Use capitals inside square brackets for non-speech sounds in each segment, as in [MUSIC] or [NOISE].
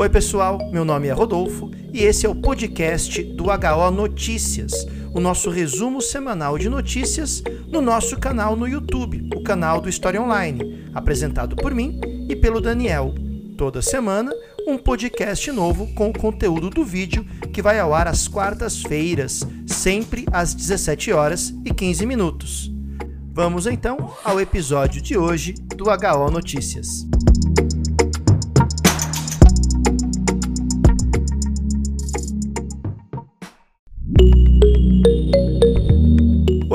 Oi, pessoal, meu nome é Rodolfo e esse é o podcast do HO Notícias, o nosso resumo semanal de notícias no nosso canal no YouTube, o canal do História Online, apresentado por mim e pelo Daniel. Toda semana, um podcast novo com o conteúdo do vídeo que vai ao ar às quartas-feiras, sempre às 17 horas e 15 minutos. Vamos então ao episódio de hoje do HO Notícias.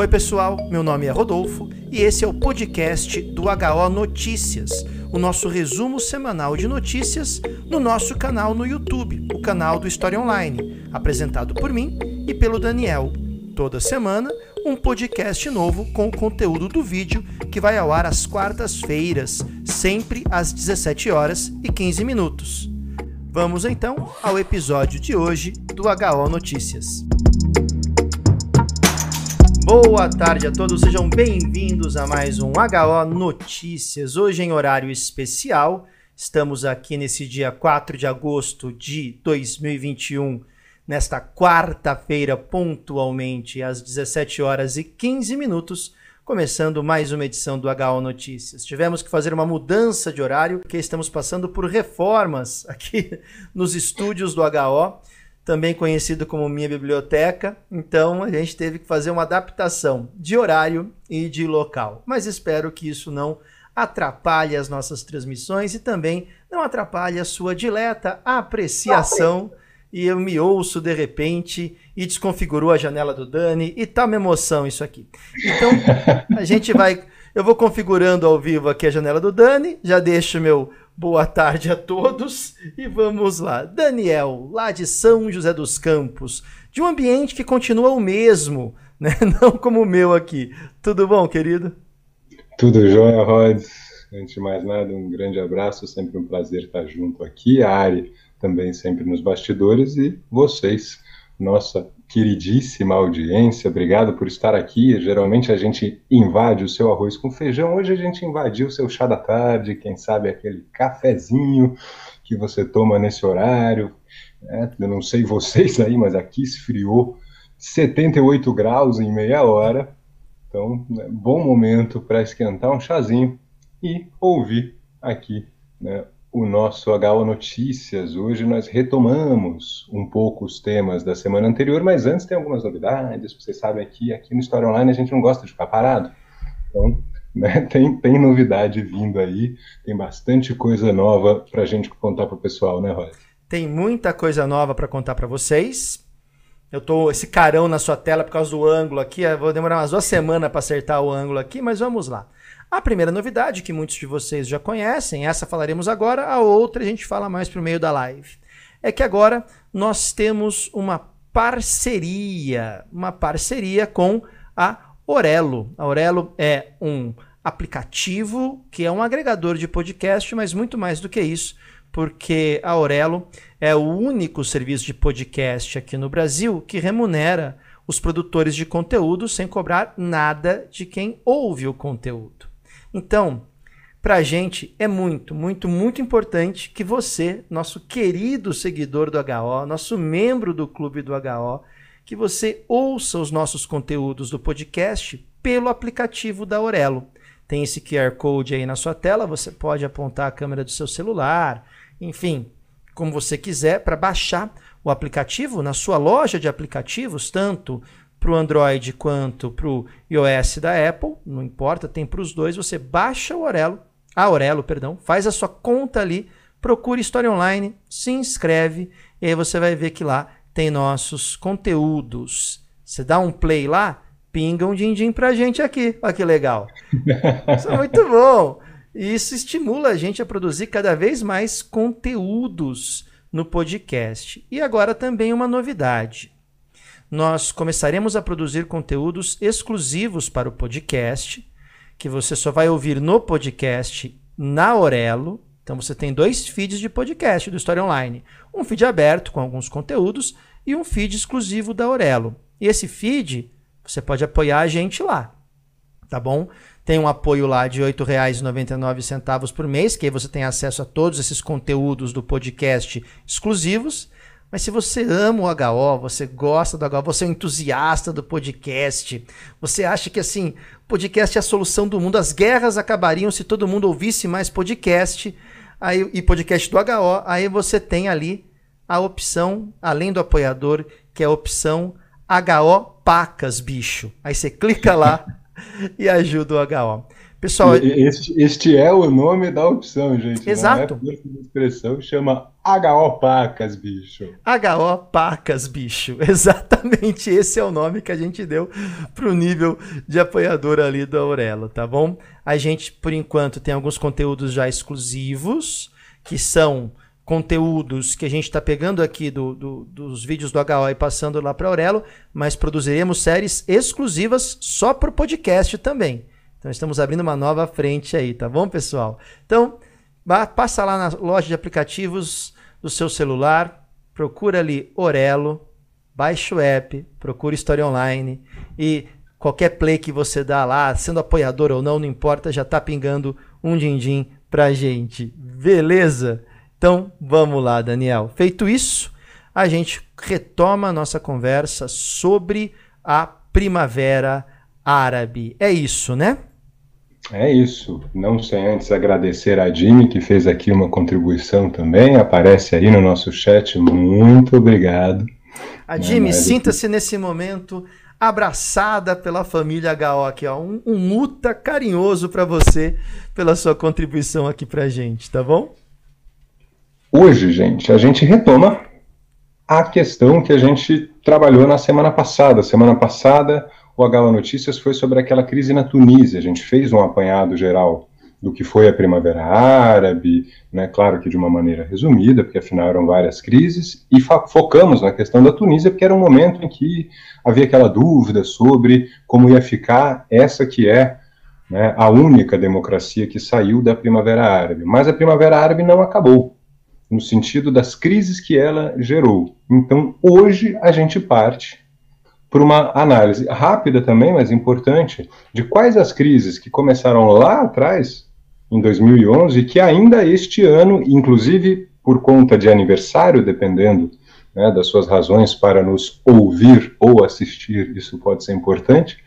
Oi, pessoal, meu nome é Rodolfo e esse é o podcast do HO Notícias, o nosso resumo semanal de notícias no nosso canal no YouTube, o canal do História Online, apresentado por mim e pelo Daniel. Toda semana, um podcast novo com o conteúdo do vídeo que vai ao ar às quartas-feiras, sempre às 17 horas e 15 minutos. Vamos então ao episódio de hoje do HO Notícias. Boa tarde a todos, sejam bem-vindos a mais um HO Notícias. Hoje em horário especial, estamos aqui nesse dia 4 de agosto de 2021, nesta quarta-feira, pontualmente às 17 horas e 15 minutos, começando mais uma edição do HO Notícias. Tivemos que fazer uma mudança de horário, porque estamos passando por reformas aqui [LAUGHS] nos estúdios do HO também conhecido como Minha Biblioteca. Então a gente teve que fazer uma adaptação de horário e de local. Mas espero que isso não atrapalhe as nossas transmissões e também não atrapalhe a sua dileta apreciação. E eu me ouço de repente e desconfigurou a janela do Dani e tá uma emoção isso aqui. Então [LAUGHS] a gente vai. Eu vou configurando ao vivo aqui a janela do Dani, já deixo meu Boa tarde a todos e vamos lá. Daniel, lá de São José dos Campos, de um ambiente que continua o mesmo, [LAUGHS] né? Não como o meu aqui. Tudo bom, querido? Tudo jóia, Rod. Antes de mais nada, um grande abraço, sempre um prazer estar junto aqui. A Ari também sempre nos bastidores e vocês, nossa queridíssima audiência, obrigado por estar aqui. Geralmente a gente invade o seu arroz com feijão, hoje a gente invadiu o seu chá da tarde, quem sabe aquele cafezinho que você toma nesse horário. Né? Eu não sei vocês aí, mas aqui esfriou 78 graus em meia hora. Então, né, bom momento para esquentar um chazinho e ouvir aqui né, o nosso HO Notícias. Hoje nós retomamos um pouco os temas da semana anterior, mas antes tem algumas novidades. Vocês sabem que aqui no História Online a gente não gosta de ficar parado. Então, [LAUGHS] né, tem, tem novidade vindo aí, tem bastante coisa nova para a gente contar para o pessoal, né, Roy? Tem muita coisa nova para contar para vocês. Eu tô esse carão na sua tela por causa do ângulo aqui. Vou demorar umas duas semanas para acertar o ângulo aqui, mas vamos lá. A primeira novidade, que muitos de vocês já conhecem, essa falaremos agora, a outra a gente fala mais por meio da live. É que agora nós temos uma parceria, uma parceria com a Orelo. A Orelo é um aplicativo que é um agregador de podcast, mas muito mais do que isso, porque a Orelo é o único serviço de podcast aqui no Brasil que remunera os produtores de conteúdo sem cobrar nada de quem ouve o conteúdo. Então, para a gente é muito, muito, muito importante que você, nosso querido seguidor do HO, nosso membro do clube do HO, que você ouça os nossos conteúdos do podcast pelo aplicativo da Aurelo. Tem esse QR Code aí na sua tela, você pode apontar a câmera do seu celular, enfim, como você quiser, para baixar o aplicativo na sua loja de aplicativos, tanto para o Android quanto para o iOS da Apple, não importa, tem para os dois. Você baixa o Aurelo, a Aurelo, perdão, faz a sua conta ali, procura História Online, se inscreve e aí você vai ver que lá tem nossos conteúdos. Você dá um play lá, pinga um din-din para a gente aqui. Olha que legal. [LAUGHS] Isso é muito bom. Isso estimula a gente a produzir cada vez mais conteúdos no podcast. E agora também uma novidade nós começaremos a produzir conteúdos exclusivos para o podcast, que você só vai ouvir no podcast na Aurelo. Então você tem dois feeds de podcast do História Online. Um feed aberto com alguns conteúdos e um feed exclusivo da Aurelo. E esse feed, você pode apoiar a gente lá. tá bom? Tem um apoio lá de R$ 8,99 por mês, que aí você tem acesso a todos esses conteúdos do podcast exclusivos. Mas se você ama o HO, você gosta do HO, você é um entusiasta do podcast, você acha que assim, podcast é a solução do mundo, as guerras acabariam se todo mundo ouvisse mais podcast, aí, e podcast do HO, aí você tem ali a opção, além do apoiador, que é a opção HO Pacas, bicho. Aí você clica lá [LAUGHS] e ajuda o HO. Pessoal, este, este, é o nome da opção, gente. Exato. Não é expressão chama HO Pacas, bicho. HO Pacas, bicho. [LAUGHS] Exatamente esse é o nome que a gente deu para o nível de apoiador ali do Aurelo, tá bom? A gente, por enquanto, tem alguns conteúdos já exclusivos, que são conteúdos que a gente está pegando aqui do, do, dos vídeos do HO e passando lá para Aurelo, mas produziremos séries exclusivas só para o podcast também. Então estamos abrindo uma nova frente aí, tá bom, pessoal? Então, passa lá na loja de aplicativos do seu celular, procura ali Orelo, baixa o app, procura História Online e qualquer play que você dá lá, sendo apoiador ou não, não importa, já tá pingando um din-din pra gente. Beleza? Então, vamos lá, Daniel. Feito isso, a gente retoma a nossa conversa sobre a primavera árabe. É isso, né? É isso. Não sem antes agradecer a Jimmy, que fez aqui uma contribuição também. Aparece aí no nosso chat. Muito obrigado. A Jimmy, é sinta-se nesse momento abraçada pela família HO aqui, ó. Um, um muta carinhoso para você pela sua contribuição aqui pra gente, tá bom? Hoje, gente, a gente retoma a questão que a gente trabalhou na semana passada. Semana passada, o HO Notícias foi sobre aquela crise na Tunísia. A gente fez um apanhado geral do que foi a Primavera Árabe, né, claro que de uma maneira resumida, porque afinal eram várias crises, e focamos na questão da Tunísia, porque era um momento em que havia aquela dúvida sobre como ia ficar essa que é né, a única democracia que saiu da Primavera Árabe. Mas a Primavera Árabe não acabou, no sentido das crises que ela gerou. Então, hoje a gente parte por uma análise rápida também, mas importante, de quais as crises que começaram lá atrás, em 2011, e que ainda este ano, inclusive por conta de aniversário, dependendo né, das suas razões para nos ouvir ou assistir, isso pode ser importante.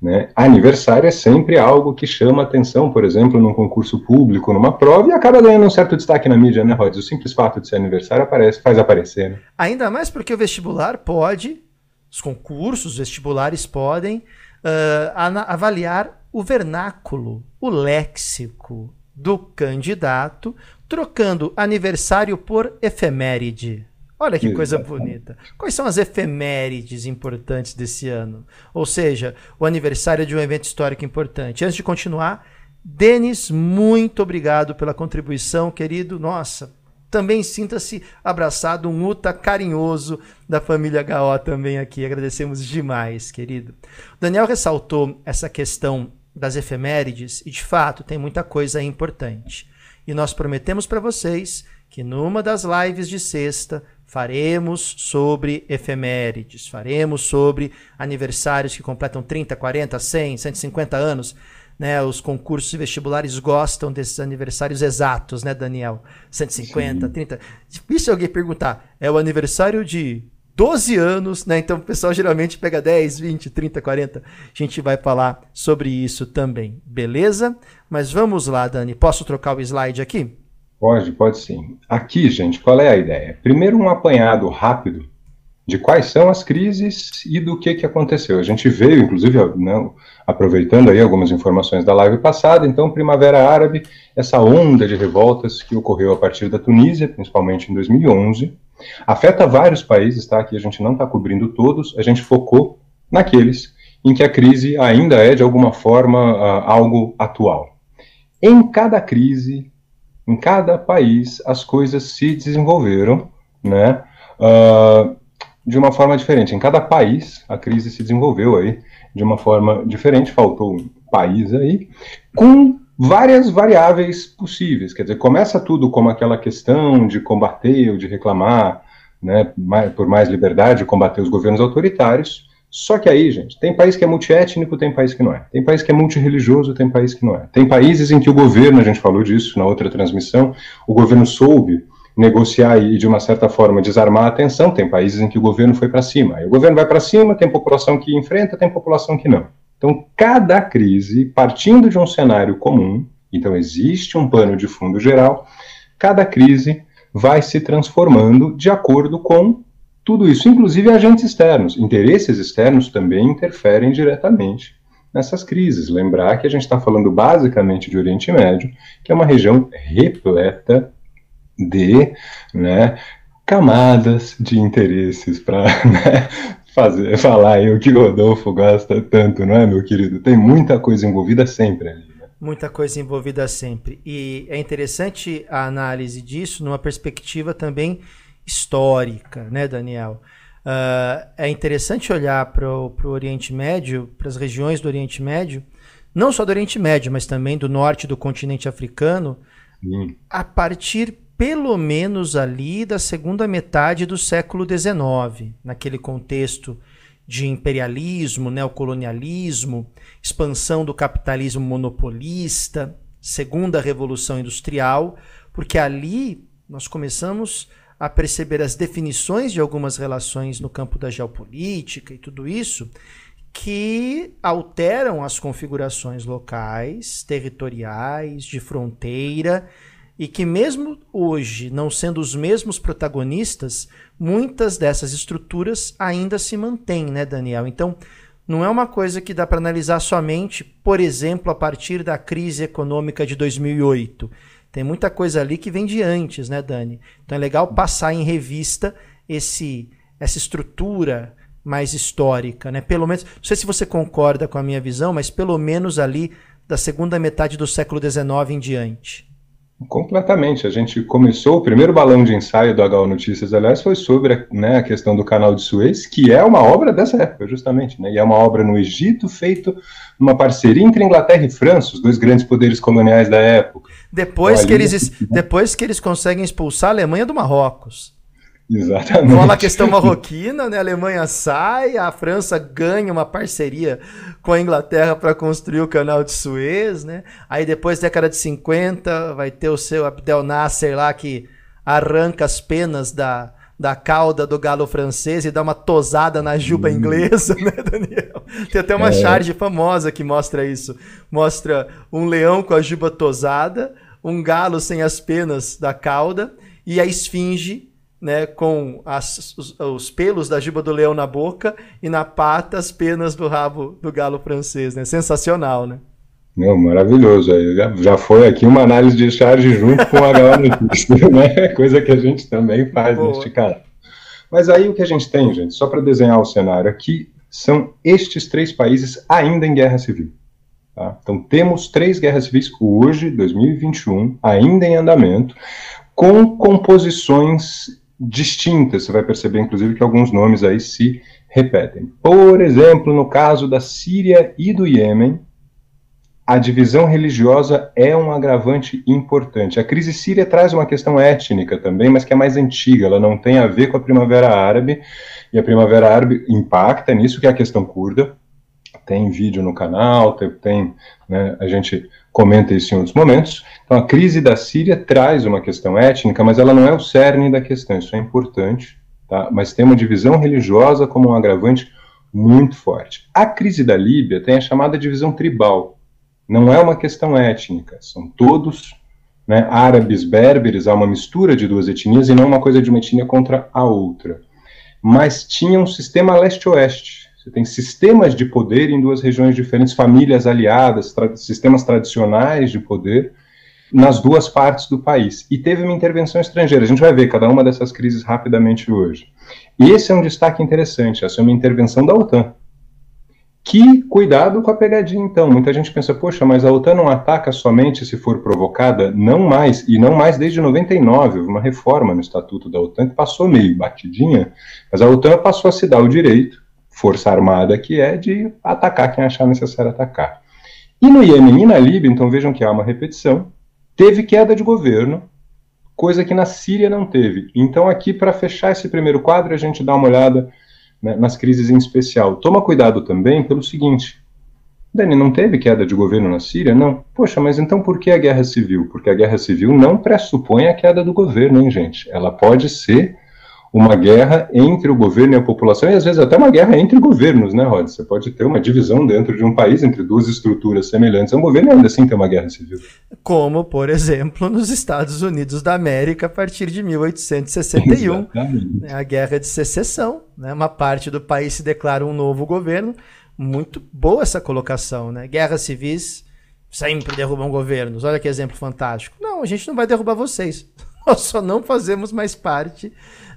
Né? Aniversário é sempre algo que chama atenção, por exemplo, num concurso público, numa prova, e acaba ganhando um certo destaque na mídia, né, Rod? O simples fato de ser aniversário aparece, faz aparecer. Né? Ainda mais porque o vestibular pode os concursos, os vestibulares podem uh, avaliar o vernáculo, o léxico do candidato, trocando aniversário por efeméride. Olha que coisa bonita. Quais são as efemérides importantes desse ano? Ou seja, o aniversário de um evento histórico importante. Antes de continuar, Denis, muito obrigado pela contribuição, querido. Nossa, também sinta-se abraçado, um Uta carinhoso da família HO também aqui. Agradecemos demais, querido. Daniel ressaltou essa questão das efemérides e, de fato, tem muita coisa importante. E nós prometemos para vocês que numa das lives de sexta faremos sobre efemérides, faremos sobre aniversários que completam 30, 40, 100, 150 anos né, os concursos e vestibulares gostam desses aniversários exatos, né, Daniel? 150, Sim. 30. E se alguém perguntar, é o aniversário de 12 anos, né? Então o pessoal geralmente pega 10, 20, 30, 40. A gente vai falar sobre isso também, beleza? Mas vamos lá, Dani. Posso trocar o slide aqui? Pode, pode sim. Aqui, gente, qual é a ideia? Primeiro, um apanhado rápido de quais são as crises e do que, que aconteceu. A gente veio, inclusive, né, aproveitando aí algumas informações da live passada, então, Primavera Árabe, essa onda de revoltas que ocorreu a partir da Tunísia, principalmente em 2011, afeta vários países, tá? Aqui a gente não está cobrindo todos, a gente focou naqueles em que a crise ainda é, de alguma forma, algo atual. Em cada crise, em cada país, as coisas se desenvolveram, né? Uh, de uma forma diferente. Em cada país, a crise se desenvolveu aí de uma forma diferente, faltou um país aí, com várias variáveis possíveis. Quer dizer, começa tudo como aquela questão de combater ou de reclamar né, por mais liberdade, combater os governos autoritários, Só que aí, gente, tem país que é multiétnico, tem país que não é. Tem país que é multirreligioso, tem país que não é. Tem países em que o governo, a gente falou disso na outra transmissão, o governo soube negociar e, de uma certa forma, desarmar a tensão. Tem países em que o governo foi para cima. Aí o governo vai para cima, tem população que enfrenta, tem população que não. Então, cada crise, partindo de um cenário comum, então existe um pano de fundo geral, cada crise vai se transformando de acordo com tudo isso, inclusive agentes externos. Interesses externos também interferem diretamente nessas crises. Lembrar que a gente está falando basicamente de Oriente Médio, que é uma região repleta de né, camadas de interesses para [LAUGHS] né, fazer falar aí o que o Rodolfo gosta tanto, não é, meu querido? Tem muita coisa envolvida sempre ali. Né? Muita coisa envolvida sempre. E é interessante a análise disso numa perspectiva também histórica, né, Daniel? Uh, é interessante olhar para o Oriente Médio, para as regiões do Oriente Médio, não só do Oriente Médio, mas também do norte do continente africano, Sim. a partir pelo menos ali da segunda metade do século XIX, naquele contexto de imperialismo, neocolonialismo, expansão do capitalismo monopolista, segunda revolução industrial, porque ali nós começamos a perceber as definições de algumas relações no campo da geopolítica e tudo isso, que alteram as configurações locais, territoriais, de fronteira, e que, mesmo hoje não sendo os mesmos protagonistas, muitas dessas estruturas ainda se mantêm, né, Daniel? Então, não é uma coisa que dá para analisar somente, por exemplo, a partir da crise econômica de 2008 tem muita coisa ali que vem de antes, né, Dani? Então é legal passar em revista esse essa estrutura mais histórica, né? Pelo menos, não sei se você concorda com a minha visão, mas pelo menos ali da segunda metade do século XIX em diante. Completamente. A gente começou, o primeiro balão de ensaio do HO Notícias, aliás, foi sobre né, a questão do canal de Suez, que é uma obra dessa época, justamente. Né, e é uma obra no Egito, feito numa parceria entre Inglaterra e França, os dois grandes poderes coloniais da época. Depois, então, que, eles, depois que eles conseguem expulsar a Alemanha do Marrocos. Exatamente. Rola a questão marroquina, né? A Alemanha sai, a França ganha uma parceria com a Inglaterra para construir o canal de Suez, né? Aí depois, década de 50, vai ter o seu Abdel Nasser lá que arranca as penas da, da cauda do galo francês e dá uma tosada na juba hum. inglesa, [LAUGHS] né, Daniel? Tem até uma é. charge famosa que mostra isso. Mostra um leão com a juba tosada, um galo sem as penas da cauda e a esfinge né, com as, os, os, pelos da juba do leão na boca e na pata as penas do rabo do galo francês, né? Sensacional, né? Não, maravilhoso. Já, já foi aqui uma análise de charge junto com a Notícias, [LAUGHS] né? Coisa que a gente também faz Boa. neste caso. Mas aí o que a gente tem, gente, só para desenhar o cenário aqui, são estes três países ainda em guerra civil. Tá? Então temos três guerras civis hoje, 2021, ainda em andamento, com composições distintas. Você vai perceber, inclusive, que alguns nomes aí se repetem. Por exemplo, no caso da Síria e do Iêmen, a divisão religiosa é um agravante importante. A crise síria traz uma questão étnica também, mas que é mais antiga, ela não tem a ver com a Primavera Árabe, e a Primavera Árabe impacta nisso, que é a questão curda. Tem vídeo no canal, tem, tem né, a gente comenta isso em outros momentos. Então, a crise da Síria traz uma questão étnica, mas ela não é o cerne da questão, isso é importante, tá? mas tem uma divisão religiosa como um agravante muito forte. A crise da Líbia tem a chamada divisão tribal, não é uma questão étnica, são todos né, árabes, berberes, há uma mistura de duas etnias e não uma coisa de uma etnia contra a outra. Mas tinha um sistema leste-oeste, você tem sistemas de poder em duas regiões diferentes, famílias aliadas, tra sistemas tradicionais de poder nas duas partes do país. E teve uma intervenção estrangeira. A gente vai ver cada uma dessas crises rapidamente hoje. E esse é um destaque interessante. Essa é uma intervenção da OTAN. Que cuidado com a pegadinha, então. Muita gente pensa, poxa, mas a OTAN não ataca somente se for provocada? Não mais, e não mais desde 99. Houve uma reforma no Estatuto da OTAN que passou meio batidinha, mas a OTAN passou a se dar o direito força armada que é de atacar quem achar necessário atacar. E no Iêmen e na Líbia, então vejam que há uma repetição, teve queda de governo, coisa que na Síria não teve. Então aqui para fechar esse primeiro quadro, a gente dá uma olhada né, nas crises em especial. Toma cuidado também pelo seguinte: Dani, não teve queda de governo na Síria? Não. Poxa, mas então por que a guerra civil? Porque a guerra civil não pressupõe a queda do governo, hein, gente? Ela pode ser uma guerra entre o governo e a população, e às vezes até uma guerra entre governos, né, Rod? Você pode ter uma divisão dentro de um país entre duas estruturas semelhantes a um governo e ainda assim ter uma guerra civil. Como, por exemplo, nos Estados Unidos da América a partir de 1861, né, a Guerra de Secessão. Né, uma parte do país se declara um novo governo. Muito boa essa colocação, né? Guerras civis sempre derrubam governos. Olha que exemplo fantástico. Não, a gente não vai derrubar vocês. [LAUGHS] Nós só não fazemos mais parte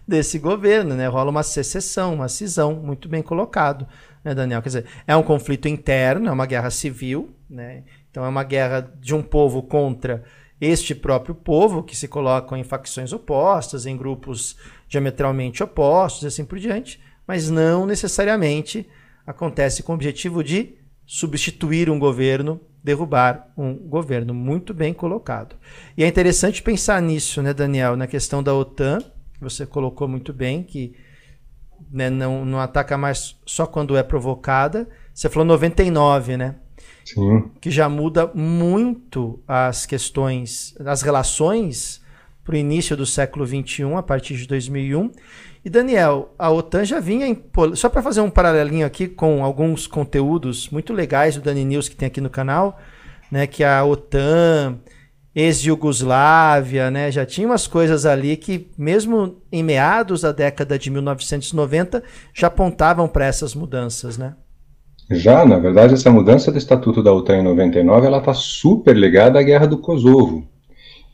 desse governo, né? Rola uma secessão, uma cisão, muito bem colocado, né, Daniel? Quer dizer, é um conflito interno, é uma guerra civil, né? Então é uma guerra de um povo contra este próprio povo, que se colocam em facções opostas, em grupos diametralmente opostos, assim por diante, mas não necessariamente acontece com o objetivo de substituir um governo, derrubar um governo. Muito bem colocado. E é interessante pensar nisso, né, Daniel, na questão da OTAN, você colocou muito bem, que né, não, não ataca mais só quando é provocada. Você falou 99, né? Sim. Que já muda muito as questões, as relações para o início do século XXI, a partir de 2001. E Daniel, a OTAN já vinha em. Só para fazer um paralelinho aqui com alguns conteúdos muito legais do Dani News que tem aqui no canal, né? Que a OTAN ex-Yugoslávia, né? Já tinha umas coisas ali que, mesmo em meados da década de 1990, já apontavam para essas mudanças, né? Já, na verdade, essa mudança do Estatuto da OTAN em 99, ela está super ligada à Guerra do Kosovo.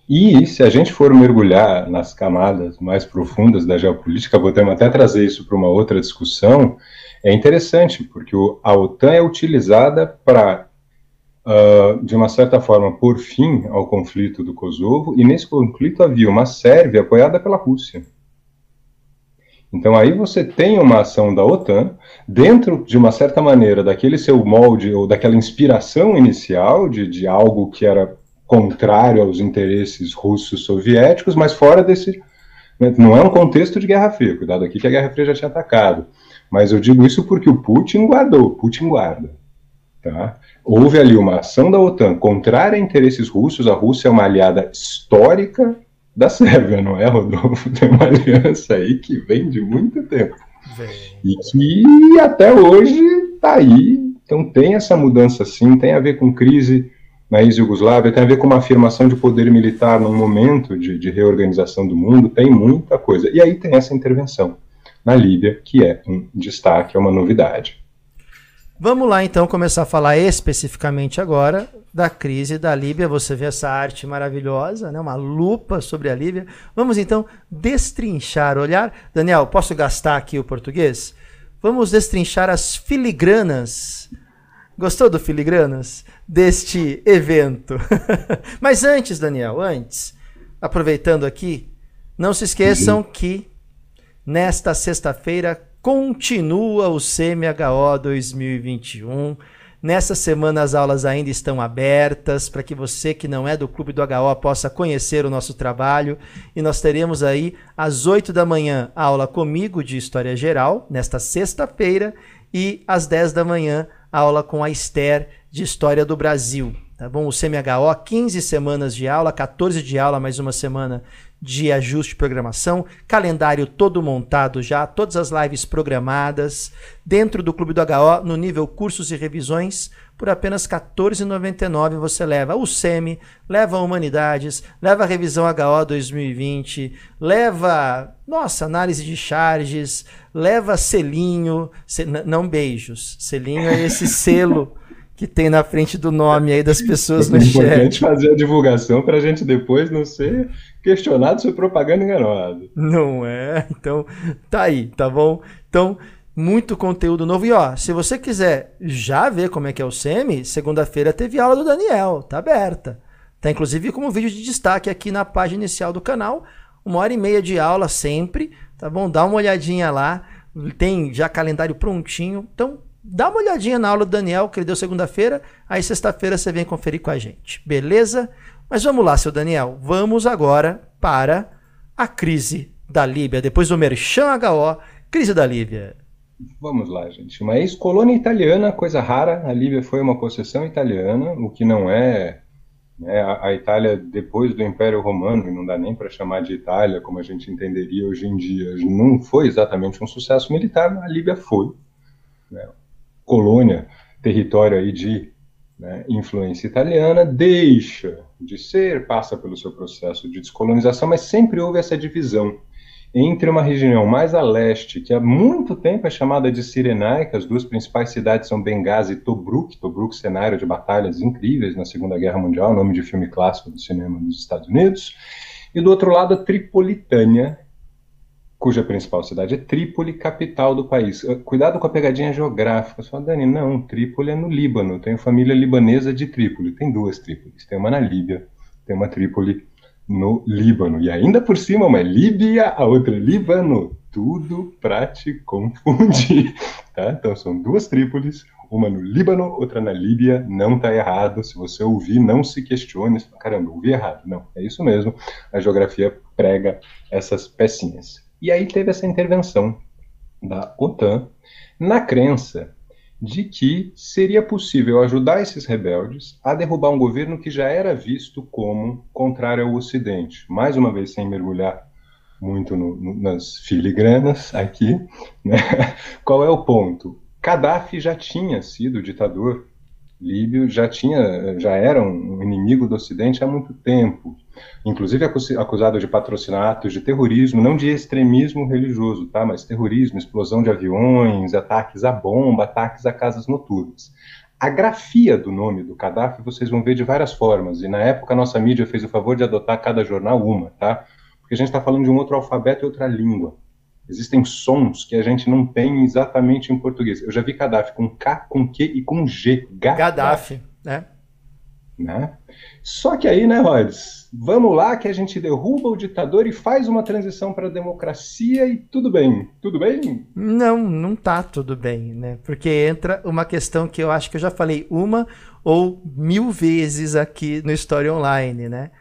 E se a gente for mergulhar nas camadas mais profundas da geopolítica, podemos até trazer isso para uma outra discussão, é interessante, porque a OTAN é utilizada para uh, de uma certa forma, por fim ao conflito do Kosovo, e nesse conflito havia uma Sérvia apoiada pela Rússia. Então aí você tem uma ação da OTAN dentro de uma certa maneira daquele seu molde ou daquela inspiração inicial de, de algo que era contrário aos interesses russos soviéticos, mas fora desse né, não é um contexto de Guerra Fria, cuidado aqui que a Guerra Fria já tinha atacado, mas eu digo isso porque o Putin guardou, Putin guarda, tá? houve ali uma ação da OTAN contrária a interesses russos. A Rússia é uma aliada histórica da Sérvia, não é, Rodolfo? [LAUGHS] Tem uma aliança aí que vem de muito tempo. E que até hoje está aí. Então tem essa mudança sim, tem a ver com crise na ex-Yugoslávia, tem a ver com uma afirmação de poder militar num momento de, de reorganização do mundo, tem muita coisa. E aí tem essa intervenção na Líbia, que é um destaque, é uma novidade. Vamos lá então começar a falar especificamente agora da crise da Líbia. Você vê essa arte maravilhosa, né? uma lupa sobre a Líbia. Vamos então destrinchar, olhar. Daniel, posso gastar aqui o português? Vamos destrinchar as filigranas. Gostou do filigranas? Deste evento. [LAUGHS] Mas antes, Daniel, antes, aproveitando aqui, não se esqueçam que nesta sexta-feira Continua o CMHO 2021. Nessa semana as aulas ainda estão abertas para que você que não é do Clube do HO possa conhecer o nosso trabalho. E nós teremos aí às 8 da manhã aula comigo de História Geral, nesta sexta-feira, e às 10 da manhã aula com a Esther de História do Brasil. Tá bom? O CMHO, 15 semanas de aula, 14 de aula, mais uma semana de ajuste de programação, calendário todo montado já, todas as lives programadas, dentro do Clube do HO, no nível cursos e revisões, por apenas R$ 14,99 você leva o SEMI, leva a Humanidades, leva a revisão HO 2020, leva, nossa, análise de charges, leva selinho, se, não beijos, selinho é esse [LAUGHS] selo que tem na frente do nome aí das pessoas é no chat. É importante fazer a divulgação para a gente depois não ser questionado sobre propaganda enganosa. Não é? Então, tá aí, tá bom? Então, muito conteúdo novo. E ó, se você quiser já ver como é que é o SEMI, segunda-feira teve aula do Daniel, tá aberta. Tá inclusive como vídeo de destaque aqui na página inicial do canal. Uma hora e meia de aula sempre, tá bom? Dá uma olhadinha lá. Tem já calendário prontinho. Então, dá uma olhadinha na aula do Daniel, que ele deu segunda-feira, aí sexta-feira você vem conferir com a gente, beleza? Mas vamos lá, seu Daniel, vamos agora para a crise da Líbia, depois do Merchan HO, crise da Líbia. vamos lá, gente. Uma ex-colônia italiana, coisa rara. A Líbia foi uma possessão italiana, o que não é. Né, a, Itália, depois do Império Romano, e não dá nem para chamar de Itália como a gente entenderia hoje em dia, não foi exatamente um sucesso militar, a Líbia foi. Né, colônia, território aí de né, influência italiana, deixa de ser, passa pelo seu processo de descolonização, mas sempre houve essa divisão entre uma região mais a leste, que há muito tempo é chamada de Cirenaica, as duas principais cidades são Benghazi e Tobruk, Tobruk cenário de batalhas incríveis na Segunda Guerra Mundial, nome de filme clássico do cinema dos Estados Unidos, e do outro lado a Tripolitânia, cuja principal cidade é Trípoli, capital do país. Ah, cuidado com a pegadinha geográfica. Só, Dani, não, Trípoli é no Líbano. Tenho família libanesa de Trípoli. Tem duas Trípolis. Tem uma na Líbia, tem uma Trípoli no Líbano. E ainda por cima, uma é Líbia, a outra é Líbano. Tudo para te confundir. [LAUGHS] Tá? Então são duas Trípolis, uma no Líbano, outra na Líbia. Não está errado. Se você ouvir, não se questione. Caramba, ouvi errado. Não, é isso mesmo. A geografia prega essas pecinhas. E aí teve essa intervenção da OTAN na crença de que seria possível ajudar esses rebeldes a derrubar um governo que já era visto como contrário ao Ocidente. Mais uma vez, sem mergulhar muito no, no, nas filigranas aqui, [LAUGHS] né? qual é o ponto? Gaddafi já tinha sido ditador líbio, já tinha, já era um inimigo do Ocidente há muito tempo inclusive acusado de patrocinar atos de terrorismo, não de extremismo religioso, tá? mas terrorismo, explosão de aviões, ataques à bomba, ataques a casas noturnas. A grafia do nome do Gaddafi vocês vão ver de várias formas, e na época a nossa mídia fez o favor de adotar cada jornal uma, tá? Porque a gente está falando de um outro alfabeto e outra língua. Existem sons que a gente não tem exatamente em português. Eu já vi Gaddafi com K, com Q e com G. Gaddafi, né? Né? Só que aí, né, Rhodes? Vamos lá que a gente derruba o ditador e faz uma transição para a democracia e tudo bem. Tudo bem? Não, não tá tudo bem, né? Porque entra uma questão que eu acho que eu já falei uma ou mil vezes aqui no História Online, né?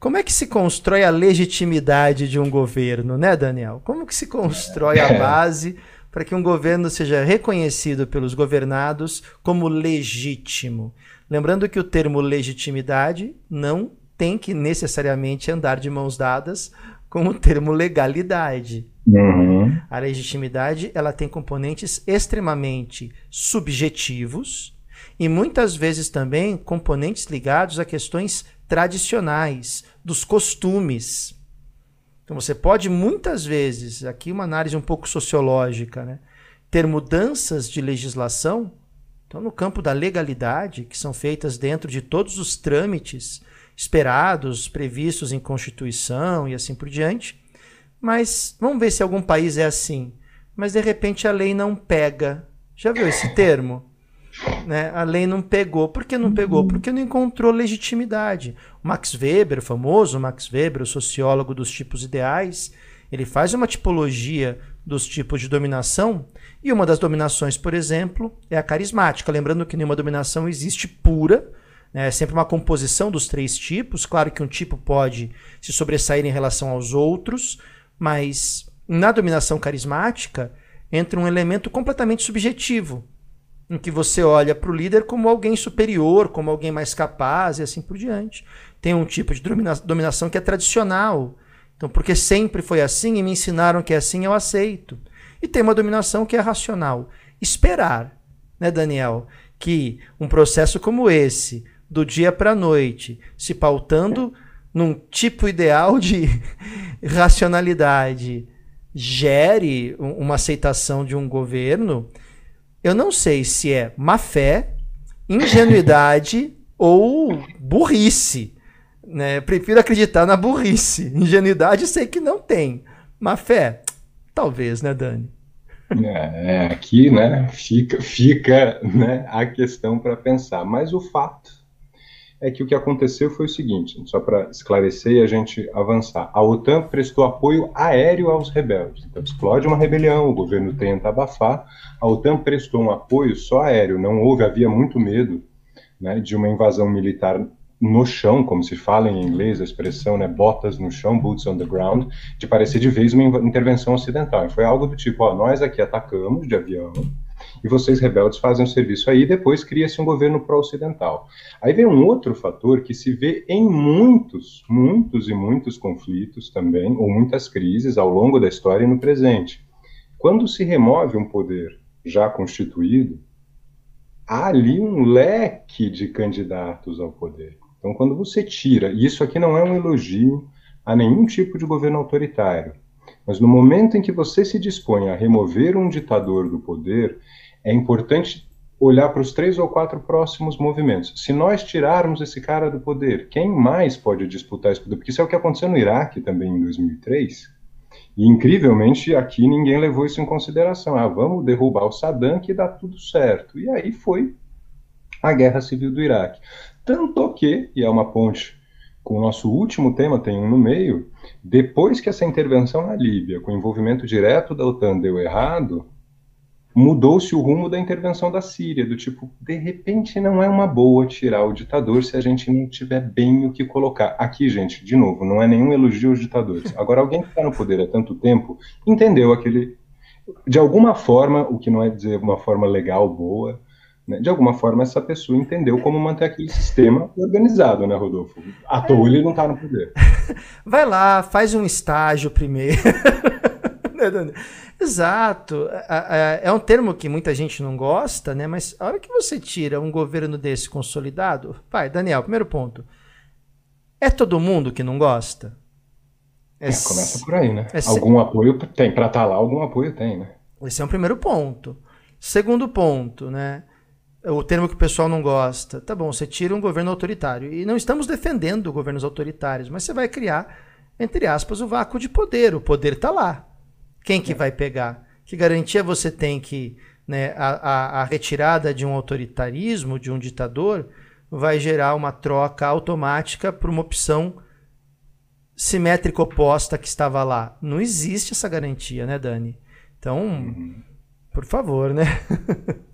Como é que se constrói a legitimidade de um governo, né, Daniel? Como que se constrói a base para que um governo seja reconhecido pelos governados como legítimo? Lembrando que o termo legitimidade não tem que necessariamente andar de mãos dadas com o termo legalidade. Uhum. A legitimidade ela tem componentes extremamente subjetivos e muitas vezes também componentes ligados a questões tradicionais, dos costumes. Então você pode muitas vezes, aqui uma análise um pouco sociológica, né, ter mudanças de legislação então, no campo da legalidade, que são feitas dentro de todos os trâmites esperados, previstos em Constituição e assim por diante. Mas vamos ver se algum país é assim. Mas de repente a lei não pega. Já viu esse termo? Né? A lei não pegou. Por que não pegou? Porque não encontrou legitimidade. O Max Weber, o famoso Max Weber, o sociólogo dos tipos ideais, ele faz uma tipologia dos tipos de dominação e uma das dominações, por exemplo, é a carismática. Lembrando que nenhuma dominação existe pura, né? é sempre uma composição dos três tipos. Claro que um tipo pode se sobressair em relação aos outros, mas na dominação carismática entra um elemento completamente subjetivo, em que você olha para o líder como alguém superior, como alguém mais capaz e assim por diante. Tem um tipo de domina dominação que é tradicional. Então, porque sempre foi assim e me ensinaram que é assim, eu aceito. E tem uma dominação que é racional. Esperar, né, Daniel, que um processo como esse, do dia para a noite, se pautando num tipo ideal de [LAUGHS] racionalidade, gere uma aceitação de um governo, eu não sei se é má fé, ingenuidade [LAUGHS] ou burrice. Né? Prefiro acreditar na burrice. Ingenuidade sei que não tem. Má fé, Talvez, né, Dani? É, é, aqui, né, fica, fica né, a questão para pensar. Mas o fato é que o que aconteceu foi o seguinte, só para esclarecer e a gente avançar. A OTAN prestou apoio aéreo aos rebeldes. Então explode uma rebelião, o governo tenta abafar. A OTAN prestou um apoio só aéreo. Não houve, havia muito medo né, de uma invasão militar no chão, como se fala em inglês, a expressão, né, botas no chão, boots on the ground, de parecer de vez uma intervenção ocidental. Foi algo do tipo, ó, nós aqui atacamos de avião, e vocês rebeldes fazem o serviço aí, e depois cria-se um governo pró-ocidental. Aí vem um outro fator que se vê em muitos, muitos e muitos conflitos também, ou muitas crises ao longo da história e no presente. Quando se remove um poder já constituído, há ali um leque de candidatos ao poder. Então, quando você tira, e isso aqui não é um elogio a nenhum tipo de governo autoritário, mas no momento em que você se dispõe a remover um ditador do poder, é importante olhar para os três ou quatro próximos movimentos. Se nós tirarmos esse cara do poder, quem mais pode disputar esse poder? Porque isso é o que aconteceu no Iraque também em 2003. E incrivelmente aqui ninguém levou isso em consideração. Ah, vamos derrubar o Saddam que dá tudo certo. E aí foi a guerra civil do Iraque. Tanto que, e é uma ponte com o nosso último tema, tem um no meio, depois que essa intervenção na Líbia, com envolvimento direto da OTAN, deu errado, mudou-se o rumo da intervenção da Síria, do tipo, de repente não é uma boa tirar o ditador se a gente não tiver bem o que colocar. Aqui, gente, de novo, não é nenhum elogio aos ditadores. Agora, alguém que está no poder há tanto tempo entendeu aquele. De alguma forma, o que não é dizer uma forma legal, boa, de alguma forma essa pessoa entendeu como manter aquele sistema organizado, né, Rodolfo? À toa ele não está no poder. [LAUGHS] Vai lá, faz um estágio primeiro. [LAUGHS] Né, Exato. É um termo que muita gente não gosta, né? Mas a hora que você tira um governo desse consolidado, vai, Daniel, primeiro ponto. É todo mundo que não gosta? É, é começa por aí, né? É algum se... apoio tem, para estar tá lá, algum apoio tem, né? Esse é um primeiro ponto. Segundo ponto, né? O termo que o pessoal não gosta. Tá bom, você tira um governo autoritário. E não estamos defendendo governos autoritários, mas você vai criar, entre aspas, o vácuo de poder. O poder está lá. Quem que vai pegar? Que garantia você tem que né, a, a, a retirada de um autoritarismo, de um ditador, vai gerar uma troca automática para uma opção simétrica oposta que estava lá? Não existe essa garantia, né, Dani? Então, uhum. por favor, né? [LAUGHS]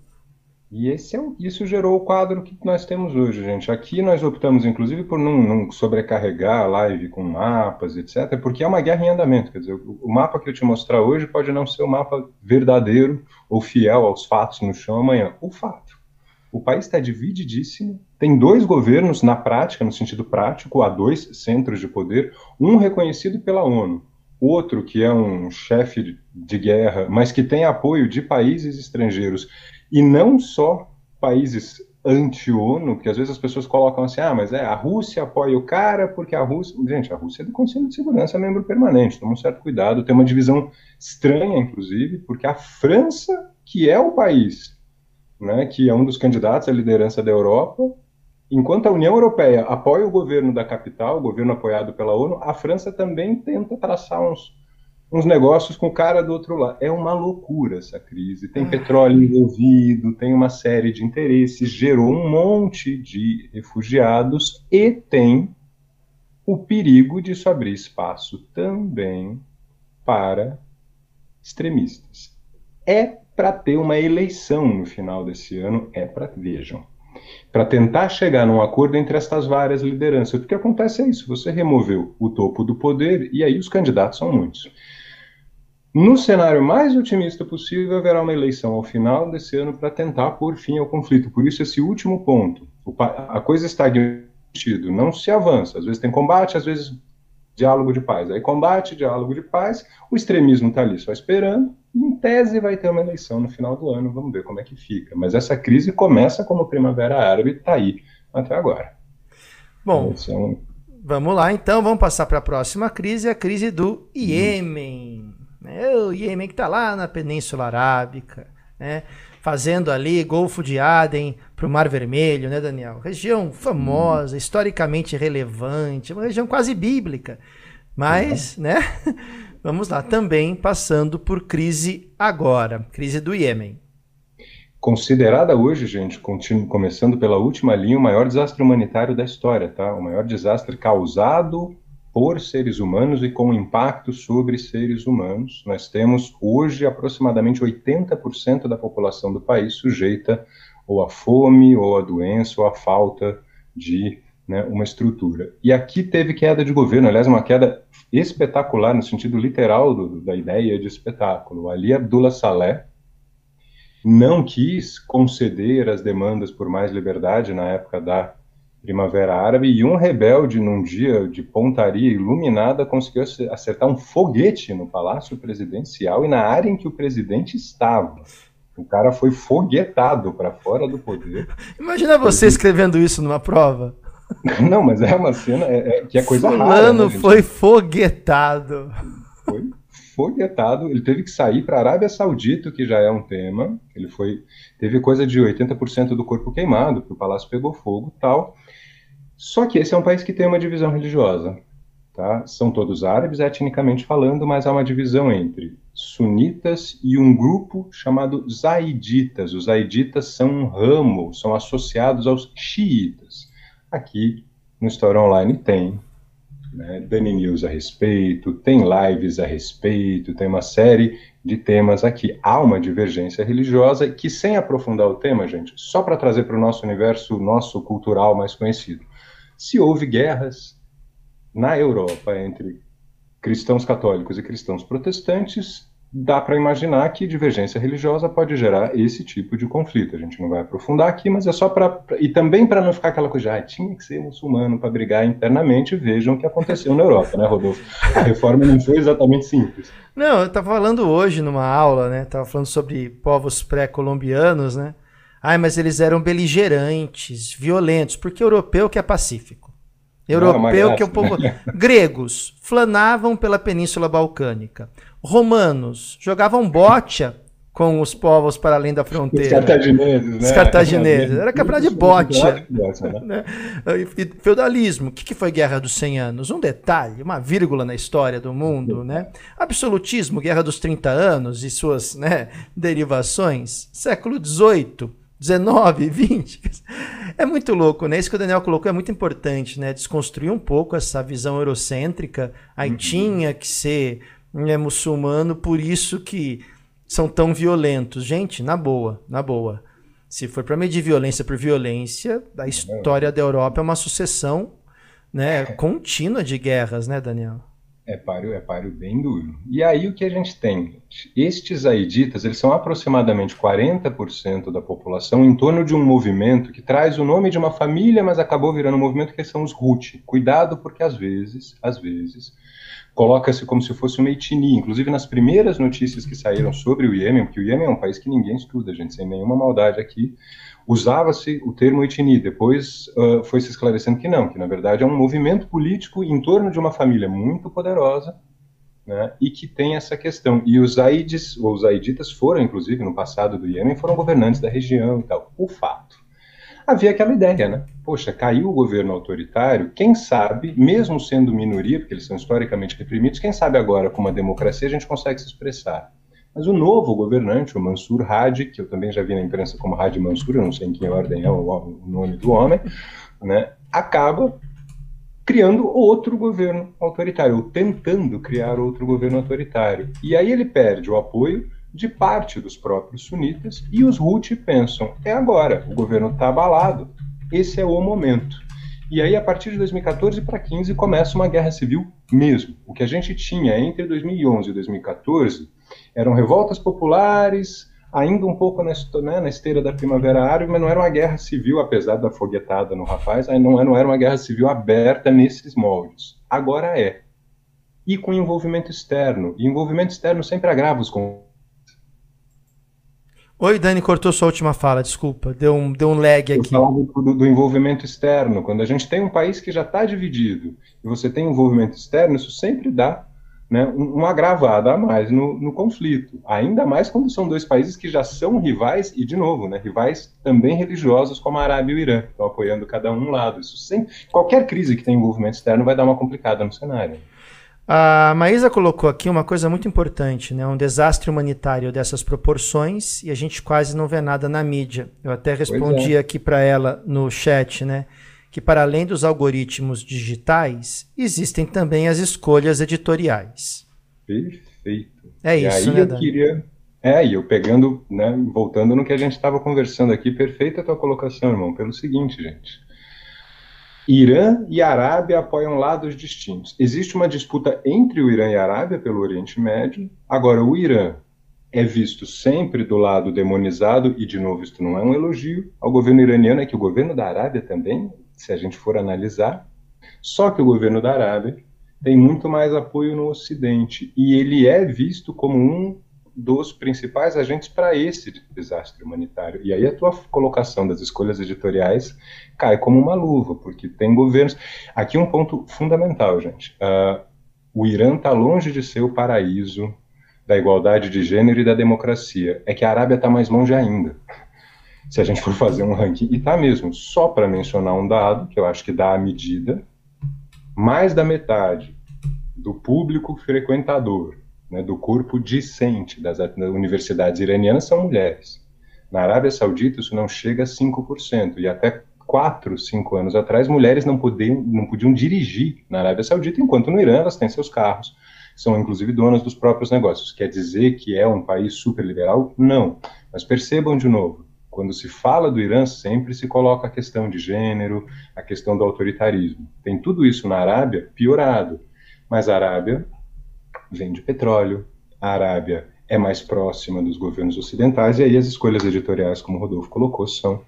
E é o, isso gerou o quadro que nós temos hoje, gente. Aqui nós optamos, inclusive, por não, não, sobrecarregar a live com mapas, etc., porque é uma guerra em andamento. Quer dizer, o, o, mapa que eu te mostrar hoje pode não ser o mapa verdadeiro ou fiel aos fatos no chão amanhã. O fato. O país está divididíssimo. Tem dois governos, na prática, no sentido prático, há dois centros de poder, um reconhecido pela ONU, outro que é um chefe de guerra, mas que tem apoio de países estrangeiros e não só países anti-ONU, porque às vezes as pessoas colocam assim, ah, mas é, a Rússia apoia o cara porque a Rússia... Gente, a Rússia é do Conselho de Segurança, é membro permanente, toma um certo cuidado, tem uma divisão estranha, inclusive, porque a França, que é o país, né, que é um dos candidatos à liderança da Europa, enquanto a União Europeia apoia o governo da capital, o governo apoiado pela ONU, a França também tenta traçar uns uns negócios com o cara do outro lado. É uma loucura essa crise. Tem ah. petróleo envolvido, tem uma série de interesses, gerou um monte de refugiados e tem o perigo disso abrir espaço também para extremistas. É para ter uma eleição no final desse ano, é para vejam, para tentar chegar num acordo entre estas várias lideranças. O que acontece é isso: você removeu o topo do poder e aí os candidatos são muitos. No cenário mais otimista possível, haverá uma eleição ao final desse ano para tentar pôr fim ao conflito. Por isso, esse último ponto. A coisa está sentido, não se avança. Às vezes tem combate, às vezes diálogo de paz. Aí combate, diálogo de paz, o extremismo está ali só esperando, e em tese vai ter uma eleição no final do ano, vamos ver como é que fica. Mas essa crise começa como Primavera Árabe, está aí até agora. Bom, vamos lá então, vamos passar para a próxima crise, a crise do Iêmen. O Iêmen que está lá na Península Arábica, né? fazendo ali Golfo de Aden para o Mar Vermelho, né, Daniel? Região famosa, hum. historicamente relevante, uma região quase bíblica. Mas, uhum. né? [LAUGHS] Vamos lá, também passando por crise agora, crise do Iêmen. Considerada hoje, gente, começando pela última linha, o maior desastre humanitário da história, tá? O maior desastre causado por seres humanos e com impacto sobre seres humanos. Nós temos hoje aproximadamente 80% da população do país sujeita ou à fome, ou à doença, ou à falta de né, uma estrutura. E aqui teve queda de governo, aliás, uma queda espetacular no sentido literal do, da ideia de espetáculo. Ali Abdullah Saleh não quis conceder as demandas por mais liberdade na época da Primavera Árabe e um rebelde num dia de pontaria iluminada conseguiu acertar um foguete no Palácio Presidencial e na área em que o presidente estava. O cara foi foguetado para fora do poder. [LAUGHS] Imagina você escrevendo isso numa prova. [LAUGHS] Não, mas é uma cena é, é, que é coisa Fulano rara. Fulano né, foi foguetado. Foi foguetado. Ele teve que sair para a Arábia Saudita, que já é um tema. Ele foi teve coisa de 80% do corpo queimado, porque o palácio pegou fogo, tal. Só que esse é um país que tem uma divisão religiosa. Tá? São todos árabes etnicamente falando, mas há uma divisão entre sunitas e um grupo chamado zaiditas. Os zaiditas são um ramo, são associados aos xiitas. Aqui no História Online tem né, Dani News a respeito, tem lives a respeito, tem uma série de temas aqui. Há uma divergência religiosa que, sem aprofundar o tema, gente, só para trazer para o nosso universo, nosso cultural mais conhecido, se houve guerras na Europa entre cristãos católicos e cristãos protestantes, dá para imaginar que divergência religiosa pode gerar esse tipo de conflito. A gente não vai aprofundar aqui, mas é só para. E também para não ficar aquela coisa, ah, tinha que ser muçulmano para brigar internamente, vejam o que aconteceu na Europa, né, Rodolfo? A reforma não foi exatamente simples. Não, eu estava falando hoje numa aula, né? Estava falando sobre povos pré-colombianos, né? Ai, mas eles eram beligerantes, violentos, porque europeu que é pacífico. Europeu que é o povo. Né? [LAUGHS] Gregos flanavam pela Península Balcânica. Romanos jogavam bocha com os povos para além da fronteira. Os cartagineses, né? Os cartagineses. Era campeonato de bocha. Né? [LAUGHS] Feudalismo. O que foi Guerra dos 100 Anos? Um detalhe, uma vírgula na história do mundo. Né? Absolutismo, Guerra dos 30 Anos e suas né, derivações. Século XVIII. 19, 20. [LAUGHS] É muito louco, né? Isso que o Daniel colocou é muito importante, né? Desconstruir um pouco essa visão eurocêntrica. Aí uhum. tinha que ser né, muçulmano, por isso que são tão violentos. Gente, na boa, na boa. Se for para medir violência por violência, a história da Europa é uma sucessão né, contínua de guerras, né, Daniel? É páreo, é páreo bem duro. E aí o que a gente tem? Estes aiditas, eles são aproximadamente 40% da população em torno de um movimento que traz o nome de uma família, mas acabou virando um movimento que são os Houthi. Cuidado porque às vezes, às vezes, coloca-se como se fosse uma etnia. Inclusive nas primeiras notícias que saíram sobre o Iêmen, porque o Iêmen é um país que ninguém estuda, gente, sem nenhuma maldade aqui, usava-se o termo etnia. Depois uh, foi se esclarecendo que não, que na verdade é um movimento político em torno de uma família muito poderosa né, e que tem essa questão. E os Aides, ou os Aiditas foram, inclusive, no passado do Iêmen, foram governantes da região e tal. O fato. Havia aquela ideia, né? Poxa, caiu o governo autoritário, quem sabe, mesmo sendo minoria, porque eles são historicamente reprimidos, quem sabe agora, com uma democracia, a gente consegue se expressar. Mas o novo governante, o Mansur Hadi, que eu também já vi na imprensa como Hadi Mansur, eu não sei em que ordem é o, nome do homem, né, acaba criando outro governo autoritário, ou tentando criar outro governo autoritário. E aí ele perde o apoio de parte dos próprios sunitas e os Houthi pensam: é agora, o governo está abalado, esse é o momento. E aí, a partir de 2014 para 2015, começa uma guerra civil mesmo. O que a gente tinha entre 2011 e 2014 eram revoltas populares, ainda um pouco na, né, na, esteira da Primavera Árabe, mas não era uma guerra civil, apesar da foguetada no rapaz, não, não era uma guerra civil aberta nesses moldes. Agora é. E com envolvimento externo. E envolvimento externo sempre agrava os Oi, Dani, cortou sua última fala, desculpa, deu um, deu um lag aqui. Eu falava do, do envolvimento externo. Quando a gente tem um país que já está dividido e você tem envolvimento externo, isso sempre dá né, uma agravada a mais no, no, conflito. Ainda mais quando são dois países que já são rivais, e de novo, né, rivais também religiosos, como a Arábia e o Irã, estão apoiando cada um lado. Isso sempre, qualquer crise que tem envolvimento externo vai dar uma complicada no cenário. A Maísa colocou aqui uma coisa muito importante, né? Um desastre humanitário dessas proporções e a gente quase não vê nada na mídia. Eu até respondi é. aqui para ela no chat, né? Que, para além dos algoritmos digitais, existem também as escolhas editoriais. Perfeito. É e isso, aí né, eu queria. É, e eu pegando, né, voltando no que a gente estava conversando aqui, perfeita a tua colocação, irmão, pelo seguinte, gente. Irã e Arábia apoiam lados distintos. Existe uma disputa entre o Irã e a Arábia pelo Oriente Médio. Agora, o Irã é visto sempre do lado demonizado, e de novo, isto não é um elogio ao governo iraniano, é que o governo da Arábia também, se a gente for analisar, só que o governo da Arábia tem muito mais apoio no Ocidente, e ele é visto como um dos principais agentes para esse desastre humanitário. E aí a tua colocação das escolhas editoriais cai como uma luva, porque tem governos. Aqui um ponto fundamental, gente. Uh, o Irã está longe de ser o paraíso da igualdade de gênero e da democracia. É que a Arábia está mais longe ainda. Se a gente for fazer um ranking, e está mesmo, só para mencionar um dado, que eu acho que dá a medida, mais da metade do público frequentador né, do corpo discente das universidades iranianas são mulheres. Na Arábia Saudita, isso não chega a 5%, e até 4, 5 anos atrás, mulheres não podiam, não podiam dirigir na Arábia Saudita, enquanto no Irã elas têm seus carros, são inclusive donas dos próprios negócios. Quer dizer que é um país super liberal? Não. Mas percebam de novo, quando se fala do Irã, sempre se coloca a questão de gênero, a questão do autoritarismo. Tem tudo isso na Arábia piorado, mas a Arábia vende petróleo, a Arábia é mais próxima dos governos ocidentais, e aí as escolhas editoriais, como o Rodolfo colocou, são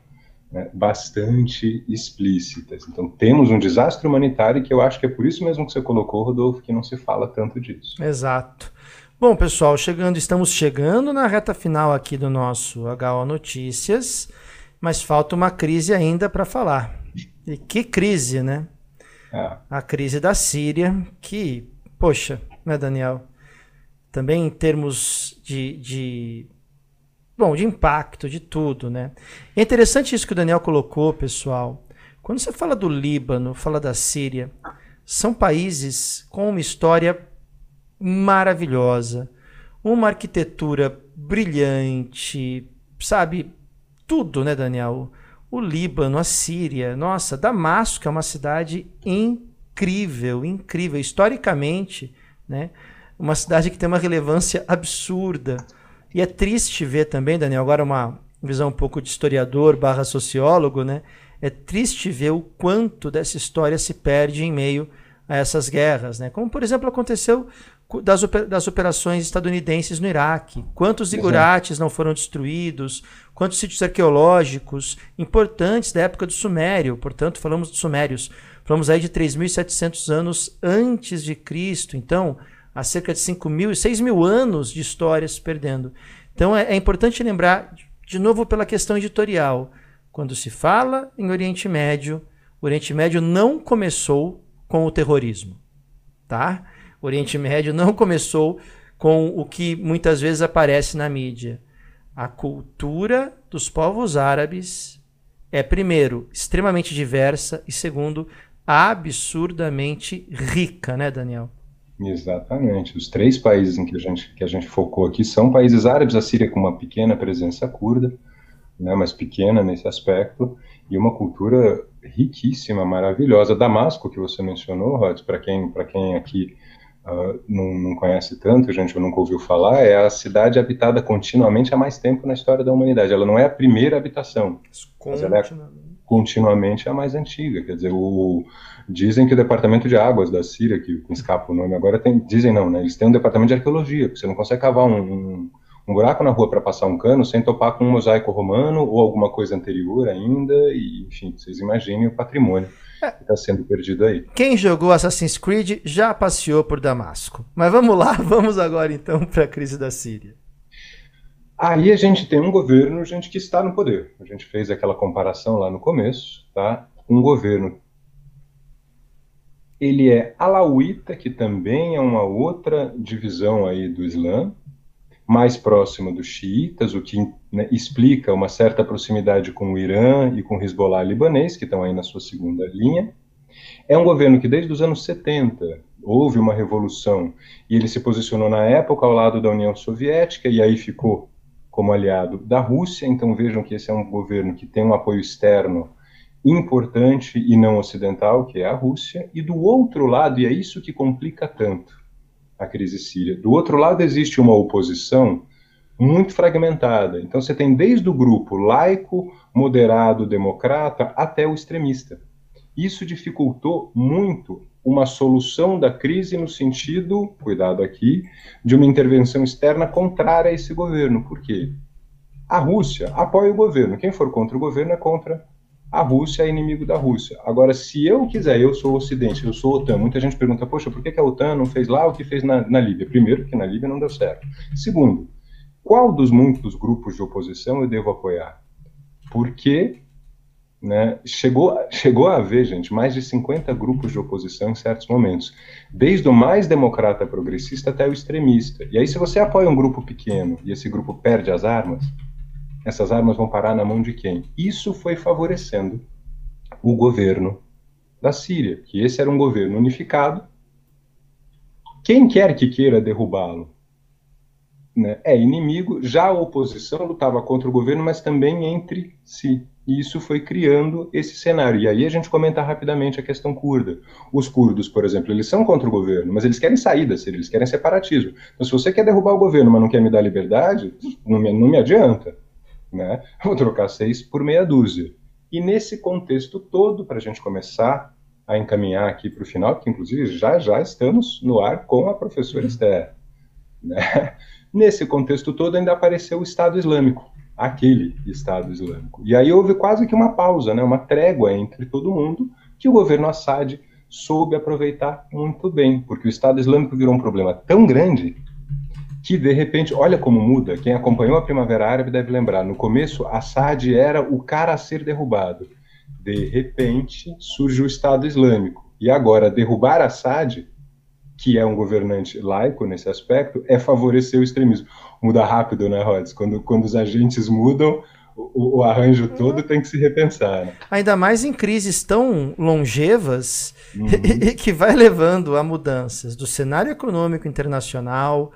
né, bastante explícitas. Então temos um desastre humanitário que eu acho que é por isso mesmo que você colocou, Rodolfo, que não se fala tanto disso. Exato. Bom, pessoal, chegando, estamos chegando na reta final aqui do nosso HO Notícias, mas falta uma crise ainda para falar. E que crise, né? É. A crise da Síria, que, poxa, né, Daniel? Também em termos de, de bom, de impacto, de tudo, né? é interessante isso que o Daniel colocou, pessoal. Quando você fala do Líbano, fala da Síria, são países com uma história maravilhosa, uma arquitetura brilhante, sabe? Tudo, né, Daniel? O Líbano, a Síria, nossa, Damasco é uma cidade incrível, incrível. Historicamente, né? Uma cidade que tem uma relevância absurda. E é triste ver também, Daniel, agora uma visão um pouco de historiador barra sociólogo, né? É triste ver o quanto dessa história se perde em meio a essas guerras, né? Como, por exemplo, aconteceu das, das operações estadunidenses no Iraque. Quantos zigurates não foram destruídos? Quantos sítios arqueológicos importantes da época do Sumério? Portanto, falamos dos Sumérios. Falamos aí de 3.700 anos antes de Cristo. Então, há cerca de 5 mil e 6 mil anos de história se perdendo. Então, é, é importante lembrar, de novo, pela questão editorial. Quando se fala em Oriente Médio, o Oriente Médio não começou com o terrorismo. Tá? O Oriente Médio não começou com o que muitas vezes aparece na mídia. A cultura dos povos árabes é, primeiro, extremamente diversa e, segundo, absurdamente rica, né, Daniel? Exatamente. Os três países em que a gente, que a gente focou aqui são países árabes, a Síria com uma pequena presença curda, né, mas pequena nesse aspecto, e uma cultura riquíssima, maravilhosa. Damasco, que você mencionou, Rod, para quem, quem aqui uh, não, não, conhece tanto, gente, ou nunca ouviu falar, é a cidade habitada continuamente há mais tempo na história da humanidade. Ela não é a primeira habitação, mas ela é continuamente a mais antiga. Quer dizer, o, dizem que o departamento de águas da Síria, que escapa o nome agora, tem, dizem não, né? Eles têm um departamento de arqueologia, porque você não consegue cavar um, um, um buraco na rua para passar um cano sem topar com um mosaico romano ou alguma coisa anterior ainda, e enfim, vocês imaginem o patrimônio é. que está sendo perdido aí. Quem jogou Assassin's Creed já passeou por Damasco. Mas vamos lá, [LAUGHS] vamos agora então para a crise da Síria. Aí a gente tem um governo, gente, que está no poder. A gente fez aquela comparação lá no começo, tá? Um governo. Ele é alauíta, que também é uma outra divisão aí do Islã, mais próximo dos xiitas, o que né, explica uma certa proximidade com o Irã e com o Hezbollah libanês, que estão aí na sua segunda linha. É um governo que desde os anos 70 houve uma revolução e ele se posicionou na época ao lado da União Soviética e aí ficou como aliado da Rússia, então vejam que esse é um governo que tem um apoio externo importante e não ocidental, que é a Rússia, e do outro lado, e é isso que complica tanto a crise síria, do outro lado existe uma oposição muito fragmentada. Então você tem desde o grupo laico, moderado, democrata, até o extremista. Isso dificultou muito uma solução da crise no sentido, cuidado aqui, de uma intervenção externa contrária a esse governo. Por quê? A Rússia apoia o governo. Quem for contra o governo é contra a Rússia, é inimigo da Rússia. Agora, se eu quiser, eu sou o Ocidente, eu sou a OTAN. Muita gente pergunta, poxa, por que a OTAN não fez lá o que fez na, na Líbia? Primeiro, porque na Líbia não deu certo. Segundo, qual dos muitos grupos de oposição eu devo apoiar? Porque né, chegou, chegou a haver, gente, mais de 50 grupos de oposição em certos momentos, desde o mais democrata progressista até o extremista. E aí, se você apoia um grupo pequeno e esse grupo perde as armas, essas armas vão parar na mão de quem? Isso foi favorecendo o governo da Síria, que esse era um governo unificado. Quem quer que queira derrubá-lo né, é inimigo. Já a oposição lutava contra o governo, mas também entre si. E isso foi criando esse cenário. E aí a gente comenta rapidamente a questão curda. Os curdos, por exemplo, eles são contra o governo, mas eles querem sair da Síria, eles querem separatismo. Então, se você quer derrubar o governo, mas não quer me dar liberdade, não me, não me adianta. Né? [LAUGHS] Vou trocar seis por meia dúzia. E nesse contexto todo, para a gente começar a encaminhar aqui para o final, que inclusive já já estamos no ar com a professora Esther. Né? [LAUGHS] Nesse contexto todo, ainda apareceu o Estado Islâmico, aquele Estado Islâmico. E aí houve quase que uma pausa, né, uma trégua entre todo mundo, que o governo Assad soube aproveitar muito bem, porque o Estado Islâmico virou um problema tão grande que de repente, olha como muda. Quem acompanhou a Primavera Árabe deve lembrar. No começo, Assad era o cara a ser derrubado. De repente, surge o Estado Islâmico. E agora, derrubar Assad, que é um governante laico nesse aspecto, é favorecer o extremismo. Muda rápido, né, Rods? Quando, quando os agentes mudam, o, o, arranjo todo tem que se repensar. Né? Ainda mais em crises tão longevas uhum. [LAUGHS] que vai levando a mudanças do cenário econômico internacional,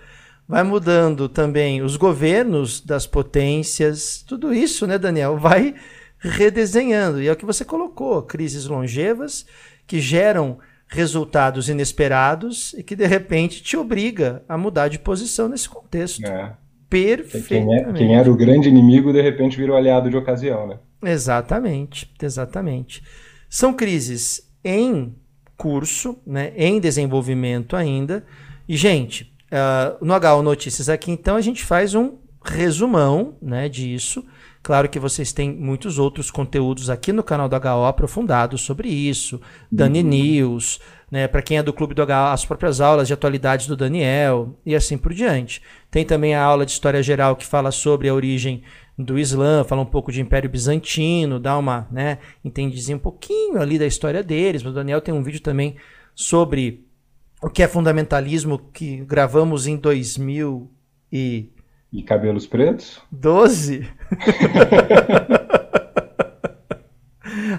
vai mudando também os governos das potências, tudo isso, né, Daniel, vai redesenhando. E é o que você colocou, crises longevas que geram resultados inesperados e que de repente te obriga a mudar de posição nesse contexto. É. Perfeitamente. Quem, é, quem era o grande inimigo de repente virou aliado de ocasião, né? Exatamente, exatamente. São crises em curso, né, em desenvolvimento ainda. E gente, Uh, no HO Notícias aqui, então, a gente faz um resumão né, disso. Claro que vocês têm muitos outros conteúdos aqui no canal do HO aprofundados sobre isso. Dani uhum. News, né, para quem é do Clube do HO, as próprias aulas de atualidades do Daniel e assim por diante. Tem também a aula de História Geral que fala sobre a origem do Islã, fala um pouco de Império Bizantino, dá uma, né, entendezinho um pouquinho ali da história deles. O Daniel tem um vídeo também sobre o que é fundamentalismo que gravamos em 2000 e e cabelos pretos? 12. [LAUGHS]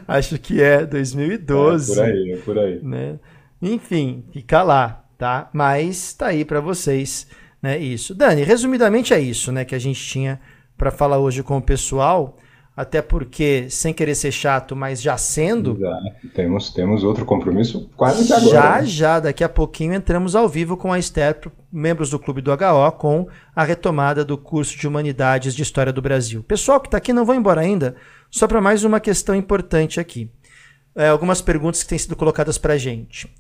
Acho que é 2012. É por aí, é por aí. Né? Enfim, fica lá, tá? Mas tá aí para vocês, né? Isso. Dani, resumidamente é isso, né, que a gente tinha para falar hoje com o pessoal até porque, sem querer ser chato, mas já sendo. Exato. Temos, temos outro compromisso quase que agora. Já, né? já, daqui a pouquinho entramos ao vivo com a Esther, membros do Clube do HO, com a retomada do curso de Humanidades de História do Brasil. Pessoal que está aqui, não vão embora ainda, só para mais uma questão importante aqui. É, algumas perguntas que têm sido colocadas para a gente.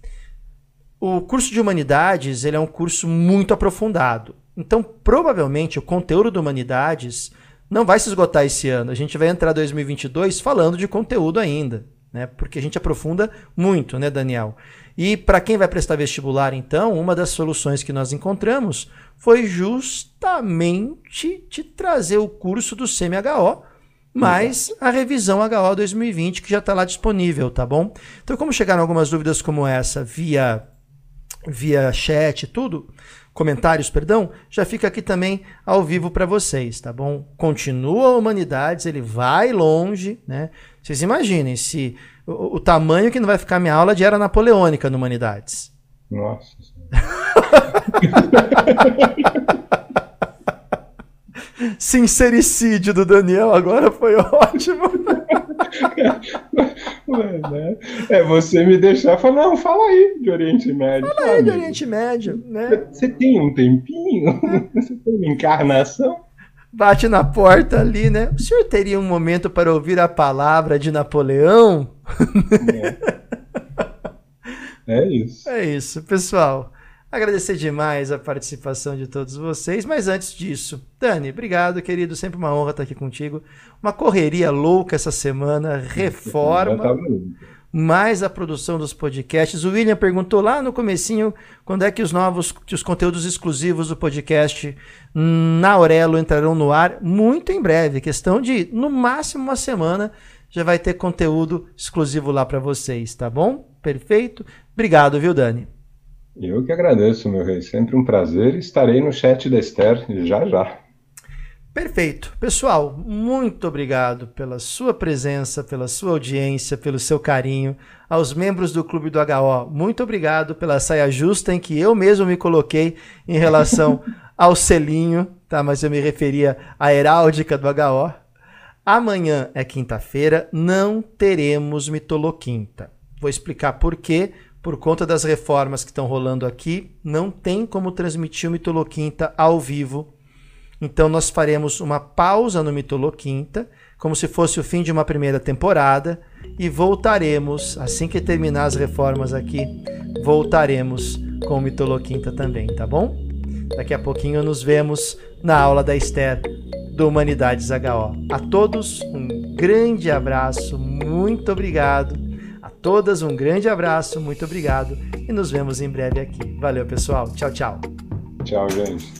O curso de Humanidades ele é um curso muito aprofundado. Então, provavelmente, o conteúdo de Humanidades não vai se esgotar esse ano. A gente vai entrar 2022 falando de conteúdo ainda, né? Porque a gente aprofunda muito, né, Daniel? E para quem vai prestar vestibular, então, uma das soluções que nós encontramos foi justamente de trazer o curso do CMHO, mais a revisão HO 2020 que já está lá disponível, tá bom? Então, como chegaram algumas dúvidas como essa via via chat e tudo, comentários, perdão, já fica aqui também ao vivo para vocês, tá bom? Continua a Humanidades, ele vai longe, né? Vocês imaginem se o, o tamanho que não vai ficar minha aula de era napoleônica no Humanidades. Nossa. [LAUGHS] Sincericídio do Daniel agora foi ótimo. [LAUGHS] É você me deixar falar, não, fala aí de Oriente Médio. Fala aí de Oriente Médio, né? Você tem um tempinho? Você tem uma encarnação? bate na porta ali, né? O senhor teria um momento para ouvir a palavra de Napoleão? É, é isso. É isso, pessoal. Agradecer demais a participação de todos vocês, mas antes disso, Dani, obrigado, querido, sempre uma honra estar aqui contigo. Uma correria louca essa semana, [LAUGHS] reforma, mais a produção dos podcasts. O William perguntou lá no comecinho quando é que os novos, que os conteúdos exclusivos do podcast na Aurelo entrarão no ar. Muito em breve, questão de no máximo uma semana já vai ter conteúdo exclusivo lá para vocês, tá bom? Perfeito. Obrigado, viu, Dani? Eu que agradeço, meu rei. Sempre um prazer. Estarei no chat da Esther já já. Perfeito. Pessoal, muito obrigado pela sua presença, pela sua audiência, pelo seu carinho. Aos membros do Clube do HO, muito obrigado pela saia justa em que eu mesmo me coloquei em relação [LAUGHS] ao selinho, tá? Mas eu me referia à heráldica do HO. Amanhã é quinta-feira, não teremos mitoloquinta. Vou explicar por quê por conta das reformas que estão rolando aqui, não tem como transmitir o Mitoloquinta ao vivo. Então nós faremos uma pausa no Mitoloquinta, como se fosse o fim de uma primeira temporada, e voltaremos, assim que terminar as reformas aqui, voltaremos com o Mitoloquinta também, tá bom? Daqui a pouquinho nos vemos na aula da Esther do Humanidades HO. A todos um grande abraço, muito obrigado todas um grande abraço, muito obrigado e nos vemos em breve aqui. Valeu, pessoal. Tchau, tchau. Tchau, gente.